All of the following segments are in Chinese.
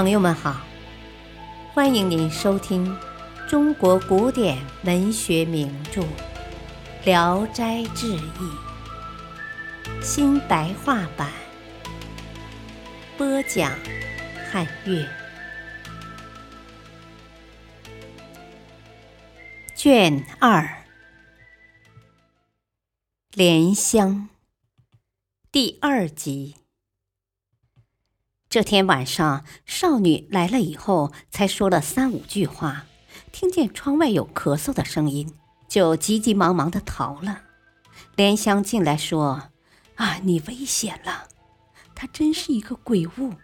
朋友们好，欢迎您收听中国古典文学名著《聊斋志异》新白话版，播讲汉乐，卷二《莲香》第二集。这天晚上，少女来了以后，才说了三五句话，听见窗外有咳嗽的声音，就急急忙忙的逃了。莲香进来说：“啊，你危险了！他真是一个鬼物，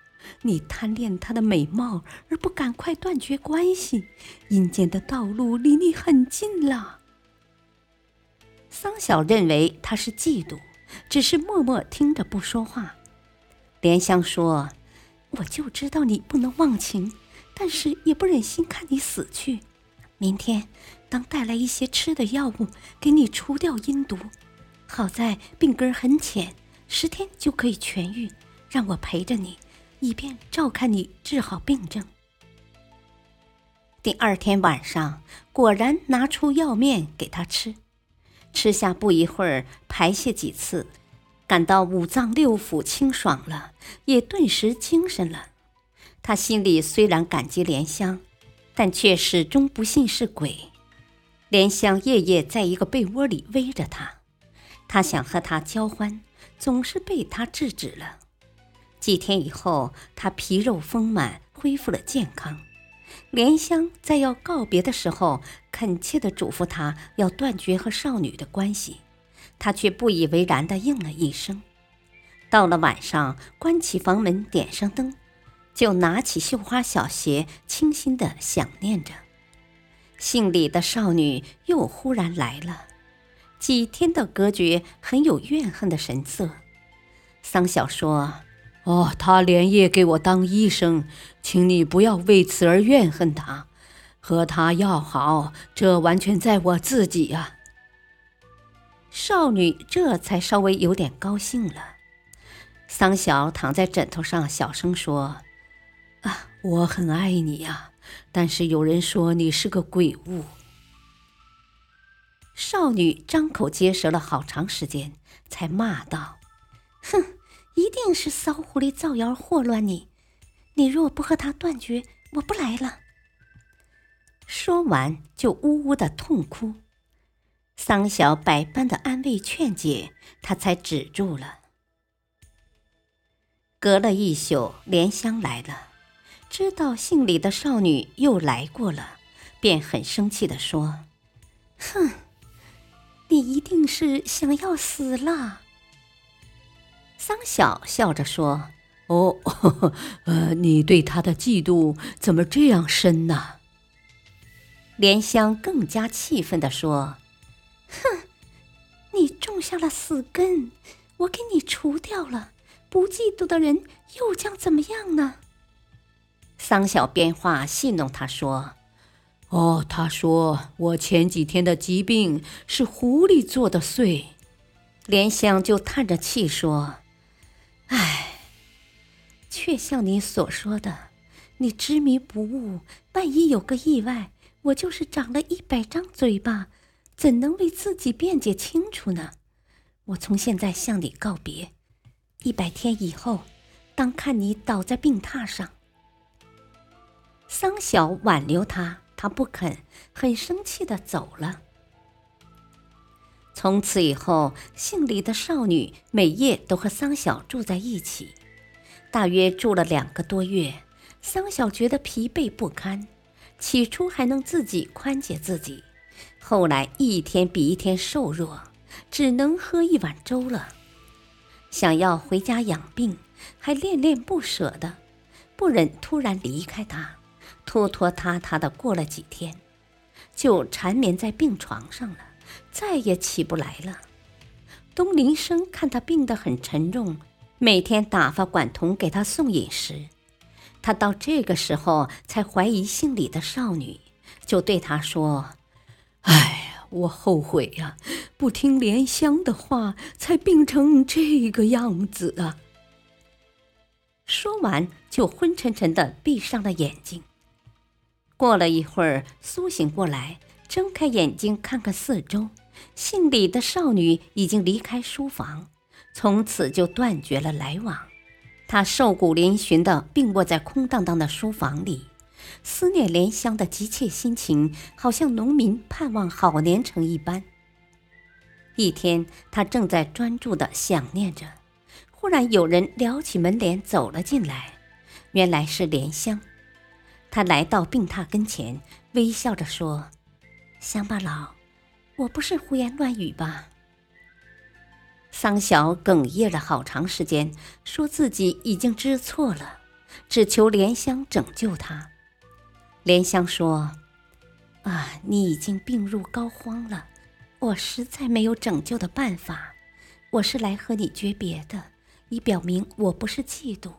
你贪恋他的美貌而不赶快断绝关系，阴间的道路离你很近了。”桑晓认为他是嫉妒，只是默默听着不说话。莲香说。我就知道你不能忘情，但是也不忍心看你死去。明天，当带来一些吃的药物，给你除掉阴毒。好在病根很浅，十天就可以痊愈。让我陪着你，以便照看你治好病症。第二天晚上，果然拿出药面给他吃，吃下不一会儿，排泄几次。感到五脏六腑清爽了，也顿时精神了。他心里虽然感激莲香，但却始终不信是鬼。莲香夜夜在一个被窝里偎着他，他想和他交欢，总是被他制止了。几天以后，他皮肉丰满，恢复了健康。莲香在要告别的时候，恳切地嘱咐他要断绝和少女的关系。他却不以为然地应了一声。到了晚上，关起房门，点上灯，就拿起绣花小鞋，清新的想念着。姓李的少女又忽然来了，几天的隔绝，很有怨恨的神色。桑晓说：“哦，他连夜给我当医生，请你不要为此而怨恨他。和他要好，这完全在我自己呀。”少女这才稍微有点高兴了。桑晓躺在枕头上，小声说：“啊，我很爱你呀，但是有人说你是个鬼物。”少女张口结舌了好长时间，才骂道：“哼，一定是骚狐狸造谣祸乱你。你若不和他断绝，我不来了。”说完，就呜呜的痛哭。桑晓百般的安慰劝解，他才止住了。隔了一宿，莲香来了，知道姓李的少女又来过了，便很生气的说：“哼，你一定是想要死了。”桑晓笑着说：“哦呵呵，呃，你对他的嫉妒怎么这样深呢？”莲香更加气愤的说。你种下了死根，我给你除掉了，不嫉妒的人又将怎么样呢？桑小编话戏弄他说：“哦，他说我前几天的疾病是狐狸做的祟。”莲香就叹着气说：“唉，却像你所说的，你执迷不悟，万一有个意外，我就是长了一百张嘴巴。”怎能为自己辩解清楚呢？我从现在向你告别，一百天以后，当看你倒在病榻上。桑晓挽留他，他不肯，很生气的走了。从此以后，姓李的少女每夜都和桑晓住在一起，大约住了两个多月。桑晓觉得疲惫不堪，起初还能自己宽解自己。后来一天比一天瘦弱，只能喝一碗粥了。想要回家养病，还恋恋不舍的，不忍突然离开他，拖拖沓沓的过了几天，就缠绵在病床上了，再也起不来了。东林生看他病得很沉重，每天打发管童给他送饮食。他到这个时候才怀疑姓李的少女，就对他说。哎呀，我后悔呀，不听莲香的话，才病成这个样子啊！说说完就昏沉沉的闭上了眼睛。过了一会儿，苏醒过来，睁开眼睛看看四周，姓李的少女已经离开书房，从此就断绝了来往。他瘦骨嶙峋的病卧在空荡荡的书房里，思念莲香的急切心情，好像农民盼望好年成一般。一天，他正在专注的想念着，忽然有人撩起门帘走了进来，原来是莲香。他来到病榻跟前，微笑着说：“乡巴佬，我不是胡言乱语吧？”桑晓哽咽了好长时间，说自己已经知错了，只求莲香拯救他。莲香说：“啊，你已经病入膏肓了，我实在没有拯救的办法。我是来和你诀别的，以表明我不是嫉妒。”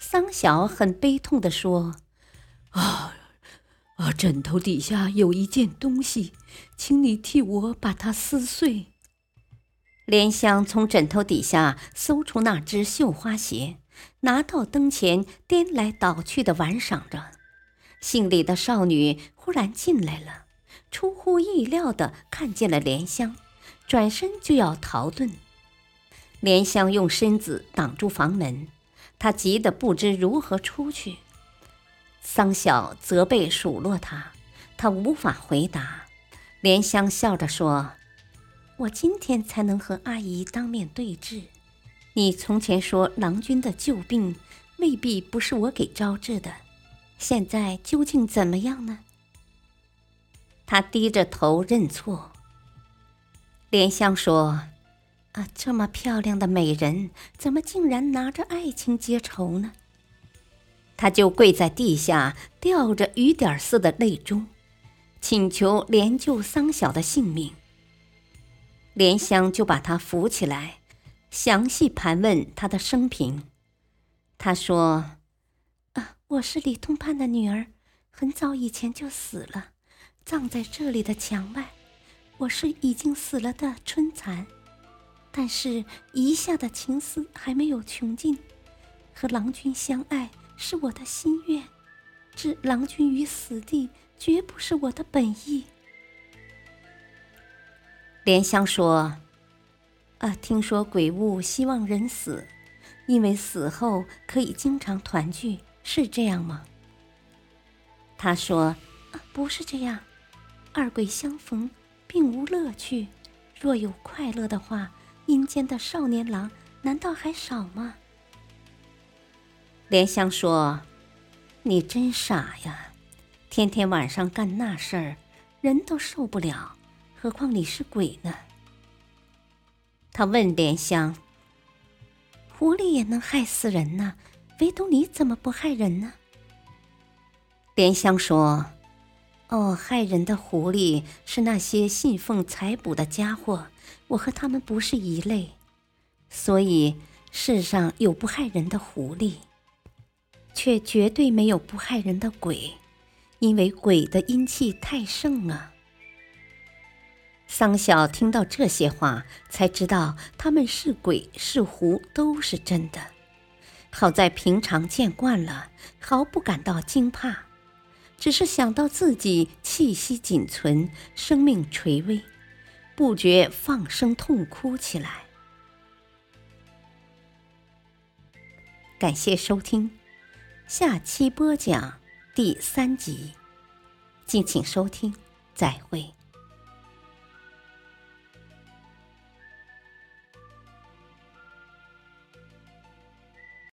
桑晓很悲痛地说：“啊，啊，枕头底下有一件东西，请你替我把它撕碎。”莲香从枕头底下搜出那只绣花鞋，拿到灯前颠来倒去的玩赏着。姓李的少女忽然进来了，出乎意料的看见了莲香，转身就要逃遁。莲香用身子挡住房门，她急得不知如何出去。桑晓责备数落她，她无法回答。莲香笑着说。我今天才能和阿姨当面对质。你从前说郎君的旧病未必不是我给招致的，现在究竟怎么样呢？他低着头认错。莲香说：“啊，这么漂亮的美人，怎么竟然拿着爱情结仇呢？”他就跪在地下，掉着雨点似的泪珠，请求连救桑晓的性命。莲香就把他扶起来，详细盘问他的生平。他说：“啊，我是李通判的女儿，很早以前就死了，葬在这里的墙外。我是已经死了的春蚕，但是一下的情思还没有穷尽。和郎君相爱是我的心愿，置郎君于死地绝不是我的本意。”莲香说：“啊，听说鬼物希望人死，因为死后可以经常团聚，是这样吗？”他说：“啊，不是这样，二鬼相逢并无乐趣。若有快乐的话，阴间的少年郎难道还少吗？”莲香说：“你真傻呀，天天晚上干那事儿，人都受不了。”何况你是鬼呢？他问莲香：“狐狸也能害死人呢，唯独你怎么不害人呢？”莲香说：“哦，害人的狐狸是那些信奉财卜的家伙，我和他们不是一类，所以世上有不害人的狐狸，却绝对没有不害人的鬼，因为鬼的阴气太盛了。”桑晓听到这些话，才知道他们是鬼是狐都是真的。好在平常见惯了，毫不感到惊怕，只是想到自己气息仅存，生命垂危，不觉放声痛哭起来。感谢收听，下期播讲第三集，敬请收听，再会。